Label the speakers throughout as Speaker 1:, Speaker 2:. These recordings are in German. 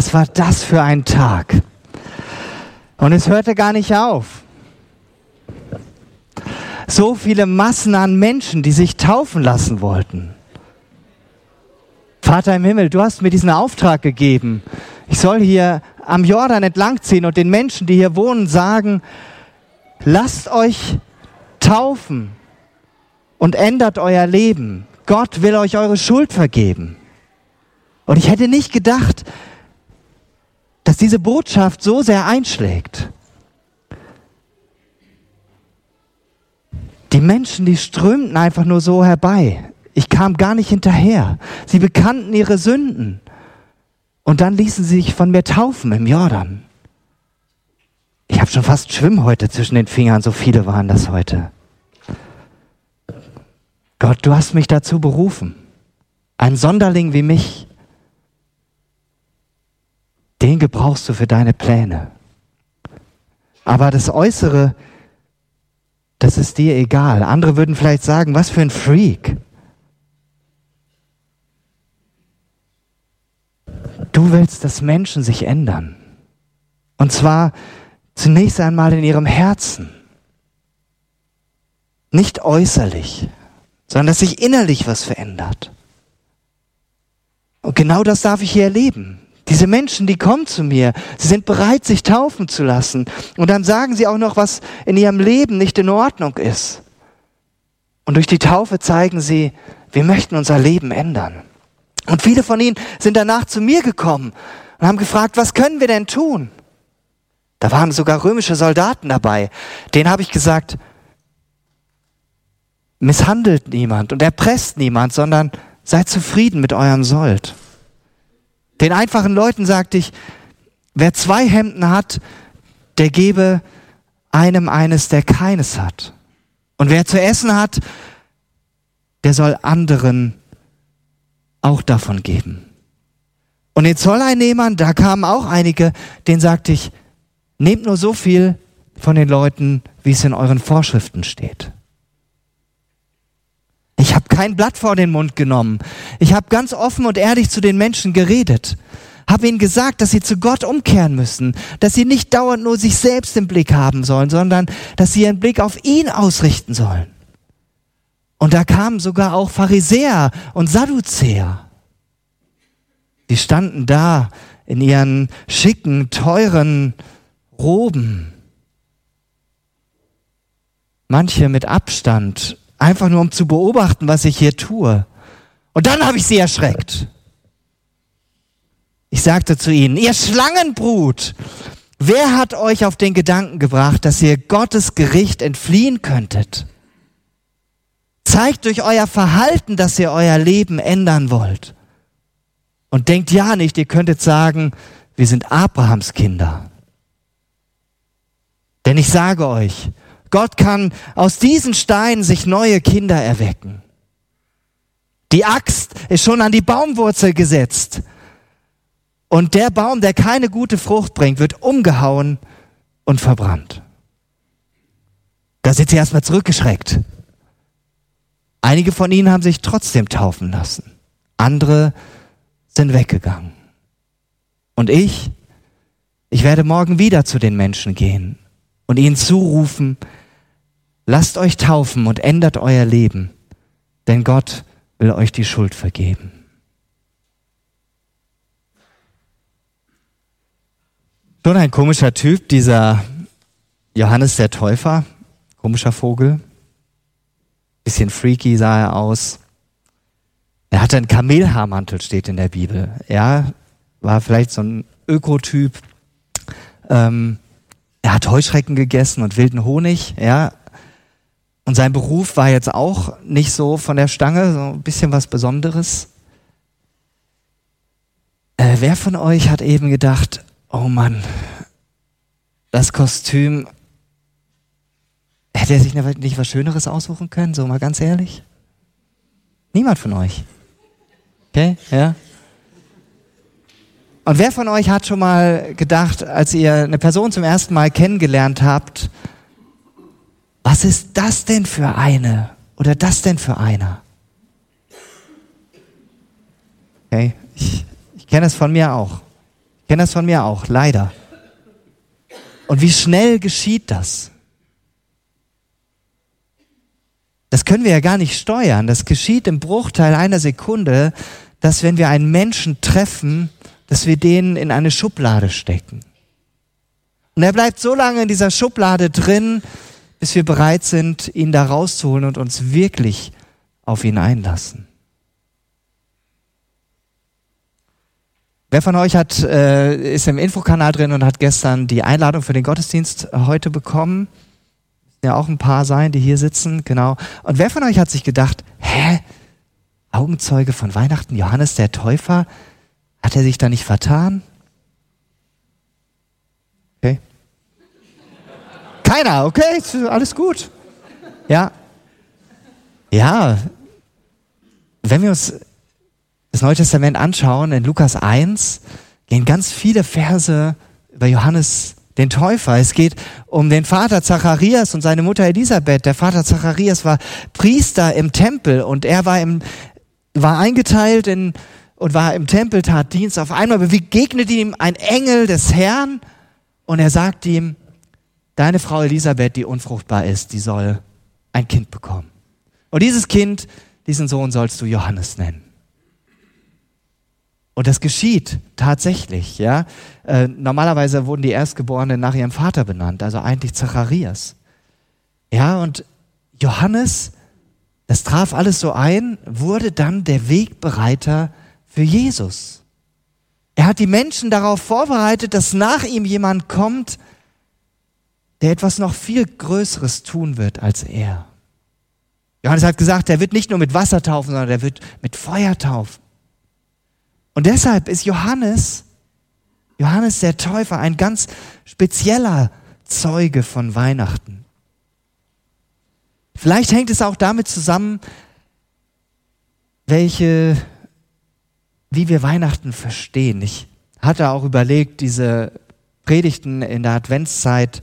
Speaker 1: Was war das für ein Tag? Und es hörte gar nicht auf. So viele Massen an Menschen, die sich taufen lassen wollten. Vater im Himmel, du hast mir diesen Auftrag gegeben. Ich soll hier am Jordan entlangziehen und den Menschen, die hier wohnen, sagen, lasst euch taufen und ändert euer Leben. Gott will euch eure Schuld vergeben. Und ich hätte nicht gedacht, dass diese Botschaft so sehr einschlägt. Die Menschen, die strömten einfach nur so herbei. Ich kam gar nicht hinterher. Sie bekannten ihre Sünden. Und dann ließen sie sich von mir taufen im Jordan. Ich habe schon fast Schwimmhäute zwischen den Fingern, so viele waren das heute. Gott, du hast mich dazu berufen. Ein Sonderling wie mich, den gebrauchst du für deine Pläne. Aber das Äußere, das ist dir egal. Andere würden vielleicht sagen, was für ein Freak. Du willst, dass Menschen sich ändern. Und zwar zunächst einmal in ihrem Herzen. Nicht äußerlich, sondern dass sich innerlich was verändert. Und genau das darf ich hier erleben. Diese Menschen, die kommen zu mir, sie sind bereit, sich taufen zu lassen. Und dann sagen sie auch noch, was in ihrem Leben nicht in Ordnung ist. Und durch die Taufe zeigen sie, wir möchten unser Leben ändern. Und viele von ihnen sind danach zu mir gekommen und haben gefragt, was können wir denn tun? Da waren sogar römische Soldaten dabei. Denen habe ich gesagt, misshandelt niemand und erpresst niemand, sondern seid zufrieden mit eurem Sold. Den einfachen Leuten sagte ich, wer zwei Hemden hat, der gebe einem eines, der keines hat. Und wer zu essen hat, der soll anderen auch davon geben. Und den Zolleinnehmern, da kamen auch einige, denen sagte ich, nehmt nur so viel von den Leuten, wie es in euren Vorschriften steht. Ich habe kein Blatt vor den Mund genommen. Ich habe ganz offen und ehrlich zu den Menschen geredet. Habe ihnen gesagt, dass sie zu Gott umkehren müssen, dass sie nicht dauernd nur sich selbst im Blick haben sollen, sondern dass sie ihren Blick auf ihn ausrichten sollen. Und da kamen sogar auch Pharisäer und Sadduzäer. Die standen da in ihren schicken, teuren Roben. Manche mit Abstand, einfach nur um zu beobachten, was ich hier tue. Und dann habe ich sie erschreckt. Ich sagte zu ihnen, ihr Schlangenbrut, wer hat euch auf den Gedanken gebracht, dass ihr Gottes Gericht entfliehen könntet? Zeigt durch euer Verhalten, dass ihr euer Leben ändern wollt. Und denkt ja nicht, ihr könntet sagen, wir sind Abrahams Kinder. Denn ich sage euch, Gott kann aus diesen Steinen sich neue Kinder erwecken. Die Axt ist schon an die Baumwurzel gesetzt. Und der Baum, der keine gute Frucht bringt, wird umgehauen und verbrannt. Da sind sie erstmal zurückgeschreckt. Einige von ihnen haben sich trotzdem taufen lassen. Andere sind weggegangen. Und ich, ich werde morgen wieder zu den Menschen gehen und ihnen zurufen, lasst euch taufen und ändert euer Leben, denn Gott will euch die Schuld vergeben. Schon ein komischer Typ, dieser Johannes der Täufer, komischer Vogel. Bisschen freaky sah er aus. Er hatte einen Kamelhaarmantel, steht in der Bibel. Er war vielleicht so ein Ökotyp. Ähm, er hat Heuschrecken gegessen und wilden Honig, ja. Und sein Beruf war jetzt auch nicht so von der Stange, so ein bisschen was Besonderes. Äh, wer von euch hat eben gedacht, oh Mann, das Kostüm Hätte er sich nicht was Schöneres aussuchen können, so mal ganz ehrlich? Niemand von euch. Okay, ja? Und wer von euch hat schon mal gedacht, als ihr eine Person zum ersten Mal kennengelernt habt, was ist das denn für eine oder das denn für einer? Okay, ich, ich kenne es von mir auch. Ich kenne das von mir auch, leider. Und wie schnell geschieht das? Das können wir ja gar nicht steuern. Das geschieht im Bruchteil einer Sekunde, dass wenn wir einen Menschen treffen, dass wir den in eine Schublade stecken. Und er bleibt so lange in dieser Schublade drin, bis wir bereit sind, ihn da rauszuholen und uns wirklich auf ihn einlassen. Wer von euch hat, äh, ist im Infokanal drin und hat gestern die Einladung für den Gottesdienst heute bekommen? Ja, auch ein paar sein, die hier sitzen, genau. Und wer von euch hat sich gedacht, hä? Augenzeuge von Weihnachten, Johannes der Täufer, hat er sich da nicht vertan? Keiner, okay, alles gut. Ja. Ja. Wenn wir uns das Neue Testament anschauen, in Lukas 1 gehen ganz viele Verse über Johannes den Täufer. Es geht um den Vater Zacharias und seine Mutter Elisabeth. Der Vater Zacharias war Priester im Tempel und er war, im, war eingeteilt in, und war im Tempel, tat Dienst. Auf einmal begegnet ihm ein Engel des Herrn und er sagt ihm, deine Frau Elisabeth, die unfruchtbar ist, die soll ein Kind bekommen. Und dieses Kind, diesen Sohn sollst du Johannes nennen. Und das geschieht tatsächlich, ja. Äh, normalerweise wurden die Erstgeborenen nach ihrem Vater benannt, also eigentlich Zacharias. Ja, und Johannes, das traf alles so ein, wurde dann der Wegbereiter für Jesus. Er hat die Menschen darauf vorbereitet, dass nach ihm jemand kommt, der etwas noch viel Größeres tun wird als er. Johannes hat gesagt, er wird nicht nur mit Wasser taufen, sondern er wird mit Feuer taufen. Und deshalb ist Johannes, Johannes der Täufer, ein ganz spezieller Zeuge von Weihnachten. Vielleicht hängt es auch damit zusammen, welche, wie wir Weihnachten verstehen. Ich hatte auch überlegt, diese Predigten in der Adventszeit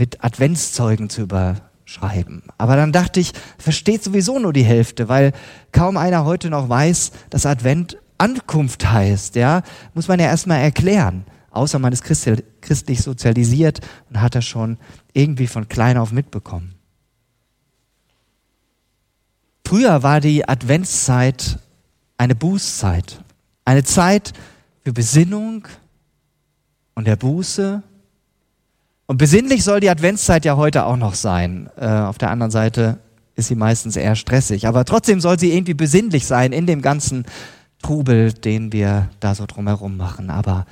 Speaker 1: mit Adventszeugen zu überschreiben. Aber dann dachte ich, versteht sowieso nur die Hälfte, weil kaum einer heute noch weiß, dass Advent Ankunft heißt, ja, muss man ja erstmal erklären. Außer man ist christlich sozialisiert und hat das schon irgendwie von klein auf mitbekommen. Früher war die Adventszeit eine Bußzeit. Eine Zeit für Besinnung und der Buße. Und besinnlich soll die Adventszeit ja heute auch noch sein. Äh, auf der anderen Seite ist sie meistens eher stressig. Aber trotzdem soll sie irgendwie besinnlich sein in dem ganzen Trubel, den wir da so drumherum machen. Aber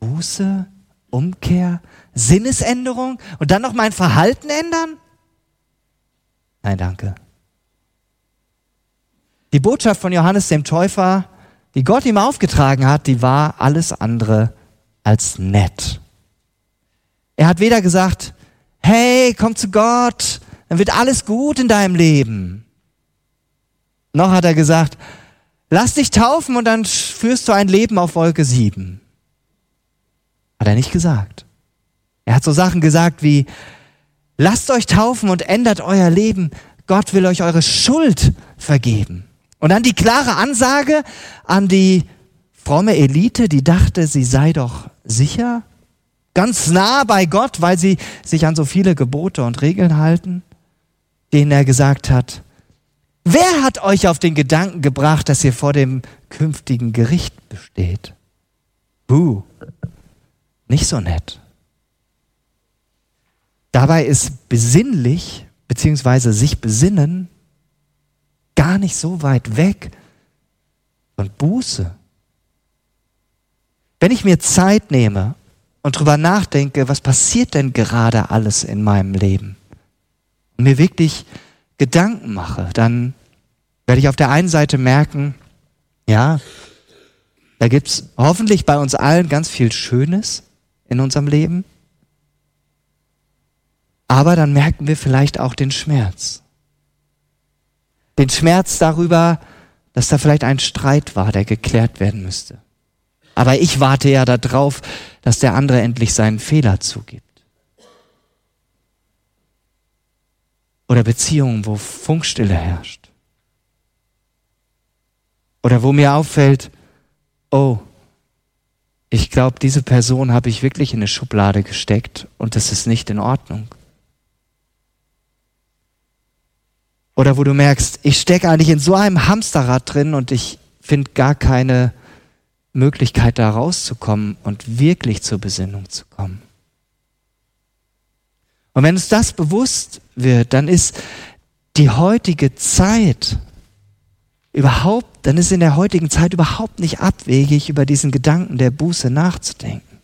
Speaker 1: Buße, Umkehr, Sinnesänderung und dann noch mein Verhalten ändern? Nein, danke. Die Botschaft von Johannes dem Täufer, die Gott ihm aufgetragen hat, die war alles andere als nett. Er hat weder gesagt, hey, komm zu Gott, dann wird alles gut in deinem Leben. Noch hat er gesagt, lass dich taufen und dann führst du ein Leben auf Wolke 7. Hat er nicht gesagt. Er hat so Sachen gesagt wie, lasst euch taufen und ändert euer Leben. Gott will euch eure Schuld vergeben. Und dann die klare Ansage an die fromme Elite, die dachte, sie sei doch sicher, ganz nah bei Gott, weil sie sich an so viele Gebote und Regeln halten, denen er gesagt hat, Wer hat euch auf den Gedanken gebracht, dass ihr vor dem künftigen Gericht besteht? Buh, nicht so nett. Dabei ist besinnlich beziehungsweise sich besinnen gar nicht so weit weg von Buße. Wenn ich mir Zeit nehme und drüber nachdenke, was passiert denn gerade alles in meinem Leben, und mir wirklich Gedanken mache, dann werde ich auf der einen Seite merken, ja, da gibt's hoffentlich bei uns allen ganz viel Schönes in unserem Leben. Aber dann merken wir vielleicht auch den Schmerz. Den Schmerz darüber, dass da vielleicht ein Streit war, der geklärt werden müsste. Aber ich warte ja darauf, dass der andere endlich seinen Fehler zugibt. Oder Beziehungen, wo Funkstille herrscht. Oder wo mir auffällt, oh, ich glaube, diese Person habe ich wirklich in eine Schublade gesteckt und das ist nicht in Ordnung. Oder wo du merkst, ich stecke eigentlich in so einem Hamsterrad drin und ich finde gar keine Möglichkeit, da rauszukommen und wirklich zur Besinnung zu kommen. Und wenn uns das bewusst wird, dann ist die heutige Zeit überhaupt, dann ist in der heutigen Zeit überhaupt nicht abwegig, über diesen Gedanken der Buße nachzudenken.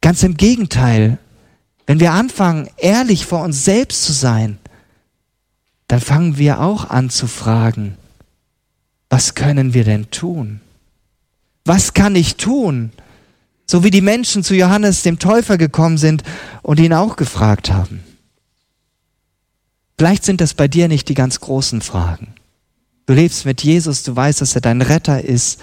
Speaker 1: Ganz im Gegenteil, wenn wir anfangen, ehrlich vor uns selbst zu sein, dann fangen wir auch an zu fragen, was können wir denn tun? Was kann ich tun? So wie die Menschen zu Johannes dem Täufer gekommen sind und ihn auch gefragt haben. Vielleicht sind das bei dir nicht die ganz großen Fragen. Du lebst mit Jesus, du weißt, dass er dein Retter ist.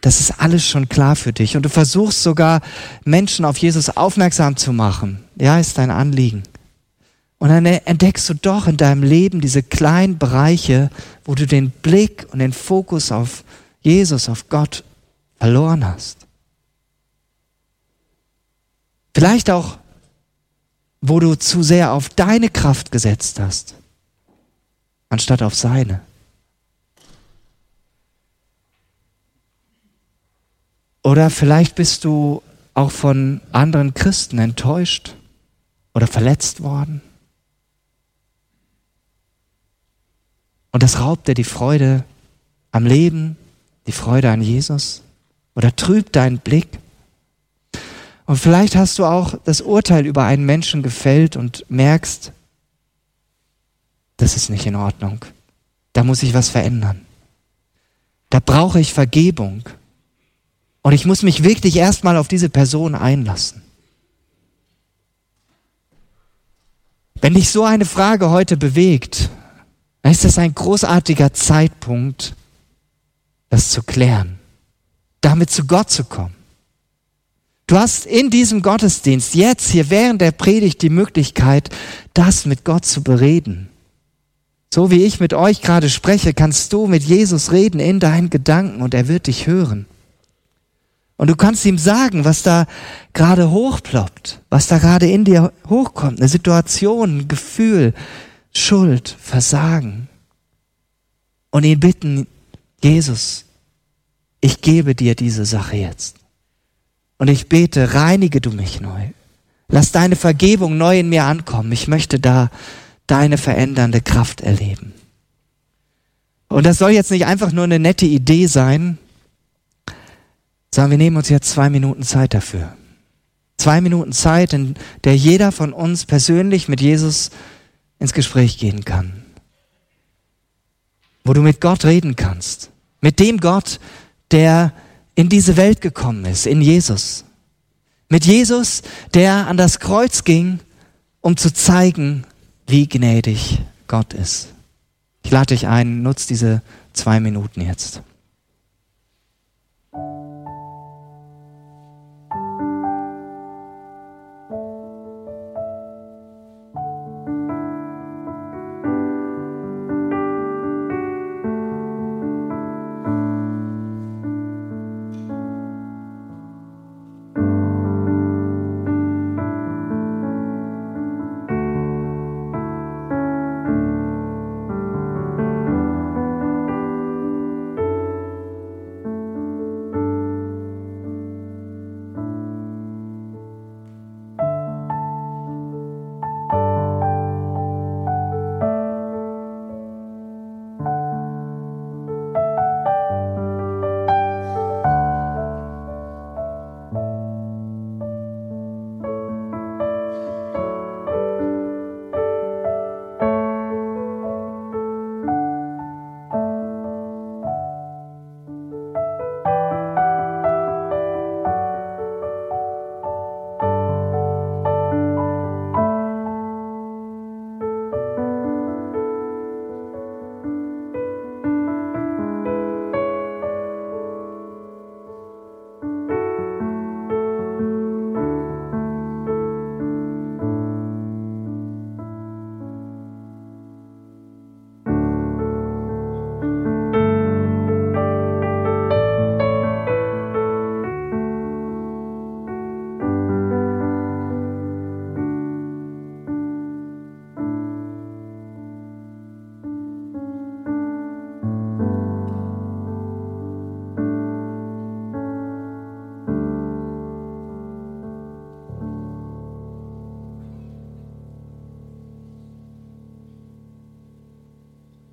Speaker 1: Das ist alles schon klar für dich. Und du versuchst sogar Menschen auf Jesus aufmerksam zu machen. Ja, ist dein Anliegen. Und dann entdeckst du doch in deinem Leben diese kleinen Bereiche, wo du den Blick und den Fokus auf Jesus, auf Gott verloren hast. Vielleicht auch, wo du zu sehr auf deine Kraft gesetzt hast, anstatt auf seine. Oder vielleicht bist du auch von anderen Christen enttäuscht oder verletzt worden. Und das raubt dir die Freude am Leben, die Freude an Jesus oder trübt deinen Blick. Und vielleicht hast du auch das Urteil über einen Menschen gefällt und merkst, das ist nicht in Ordnung. Da muss ich was verändern. Da brauche ich Vergebung. Und ich muss mich wirklich erstmal auf diese Person einlassen. Wenn dich so eine Frage heute bewegt, dann ist das ein großartiger Zeitpunkt, das zu klären, damit zu Gott zu kommen. Du hast in diesem Gottesdienst jetzt hier während der Predigt die Möglichkeit, das mit Gott zu bereden. So wie ich mit euch gerade spreche, kannst du mit Jesus reden in deinen Gedanken und er wird dich hören. Und du kannst ihm sagen, was da gerade hochploppt, was da gerade in dir hochkommt, eine Situation, ein Gefühl, Schuld, Versagen. Und ihn bitten, Jesus, ich gebe dir diese Sache jetzt. Und ich bete, reinige du mich neu. Lass deine Vergebung neu in mir ankommen. Ich möchte da deine verändernde Kraft erleben. Und das soll jetzt nicht einfach nur eine nette Idee sein, Sagen wir nehmen uns jetzt zwei Minuten Zeit dafür. Zwei Minuten Zeit, in der jeder von uns persönlich mit Jesus ins Gespräch gehen kann. Wo du mit Gott reden kannst. Mit dem Gott, der in diese Welt gekommen ist, in Jesus. Mit Jesus, der an das Kreuz ging, um zu zeigen, wie gnädig Gott ist. Ich lade dich ein, nutz diese zwei Minuten jetzt.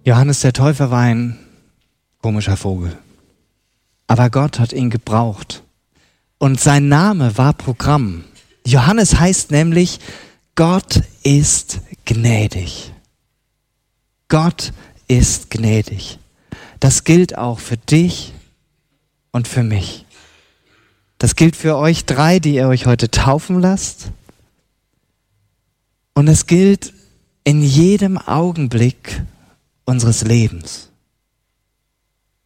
Speaker 1: Johannes der Täufer war ein komischer Vogel. Aber Gott hat ihn gebraucht. Und sein Name war Programm. Johannes heißt nämlich, Gott ist gnädig. Gott ist gnädig. Das gilt auch für dich und für mich. Das gilt für euch drei, die ihr euch heute taufen lasst. Und es gilt in jedem Augenblick unseres Lebens.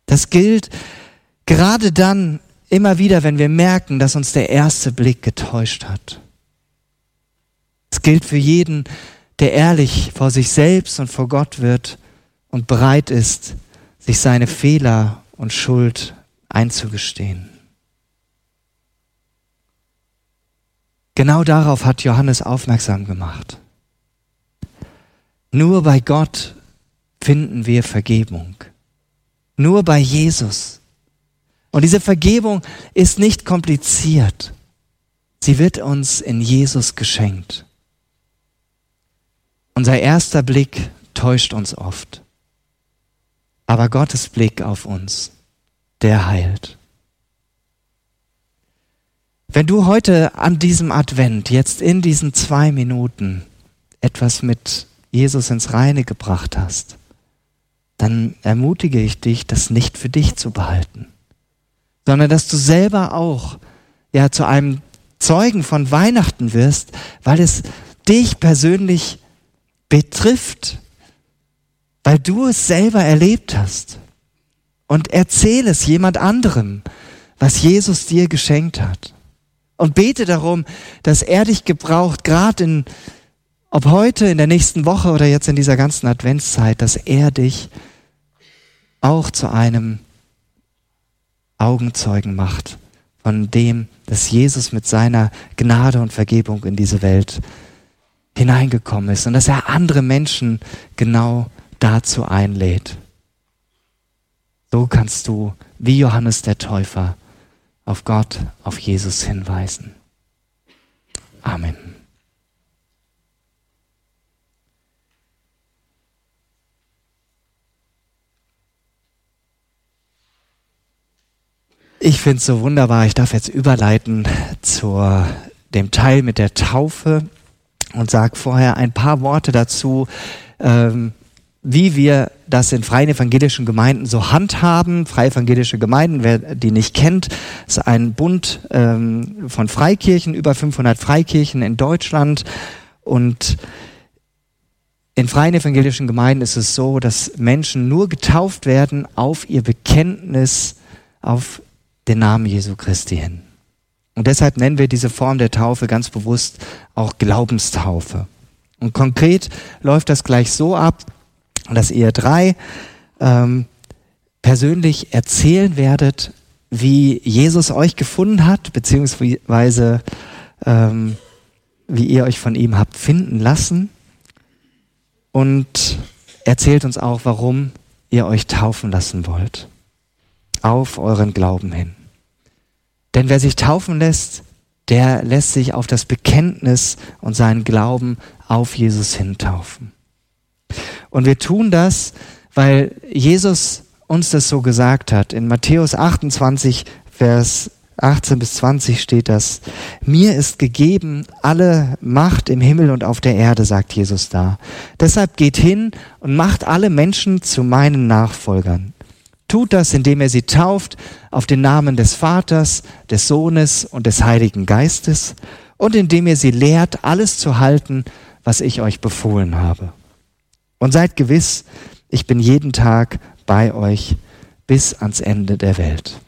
Speaker 1: Das gilt gerade dann immer wieder, wenn wir merken, dass uns der erste Blick getäuscht hat. Es gilt für jeden, der ehrlich vor sich selbst und vor Gott wird und bereit ist, sich seine Fehler und Schuld einzugestehen. Genau darauf hat Johannes aufmerksam gemacht. Nur bei Gott finden wir Vergebung. Nur bei Jesus. Und diese Vergebung ist nicht kompliziert. Sie wird uns in Jesus geschenkt. Unser erster Blick täuscht uns oft. Aber Gottes Blick auf uns, der heilt. Wenn du heute an diesem Advent, jetzt in diesen zwei Minuten, etwas mit Jesus ins Reine gebracht hast, dann ermutige ich dich, das nicht für dich zu behalten, sondern dass du selber auch ja zu einem Zeugen von Weihnachten wirst, weil es dich persönlich betrifft, weil du es selber erlebt hast. Und erzähl es jemand anderem, was Jesus dir geschenkt hat. Und bete darum, dass er dich gebraucht, gerade in, ob heute, in der nächsten Woche oder jetzt in dieser ganzen Adventszeit, dass er dich auch zu einem Augenzeugen macht von dem, dass Jesus mit seiner Gnade und Vergebung in diese Welt hineingekommen ist und dass er andere Menschen genau dazu einlädt. So kannst du, wie Johannes der Täufer, auf Gott, auf Jesus hinweisen. Amen. Ich finde es so wunderbar. Ich darf jetzt überleiten zu dem Teil mit der Taufe und sage vorher ein paar Worte dazu, ähm, wie wir das in freien evangelischen Gemeinden so handhaben. Freie evangelische Gemeinden, wer die nicht kennt, ist ein Bund ähm, von Freikirchen, über 500 Freikirchen in Deutschland. Und in freien evangelischen Gemeinden ist es so, dass Menschen nur getauft werden auf ihr Bekenntnis auf den Namen Jesu Christi hin. Und deshalb nennen wir diese Form der Taufe ganz bewusst auch Glaubenstaufe. Und konkret läuft das gleich so ab, dass ihr drei ähm, persönlich erzählen werdet, wie Jesus euch gefunden hat, beziehungsweise ähm, wie ihr euch von ihm habt finden lassen. Und erzählt uns auch, warum ihr euch taufen lassen wollt. Auf euren Glauben hin. Denn wer sich taufen lässt, der lässt sich auf das Bekenntnis und seinen Glauben auf Jesus hin taufen. Und wir tun das, weil Jesus uns das so gesagt hat. In Matthäus 28, Vers 18 bis 20 steht das, mir ist gegeben alle Macht im Himmel und auf der Erde, sagt Jesus da. Deshalb geht hin und macht alle Menschen zu meinen Nachfolgern. Tut das, indem er sie tauft auf den Namen des Vaters, des Sohnes und des Heiligen Geistes und indem ihr sie lehrt, alles zu halten, was ich euch befohlen habe. Und seid gewiss, ich bin jeden Tag bei euch bis ans Ende der Welt.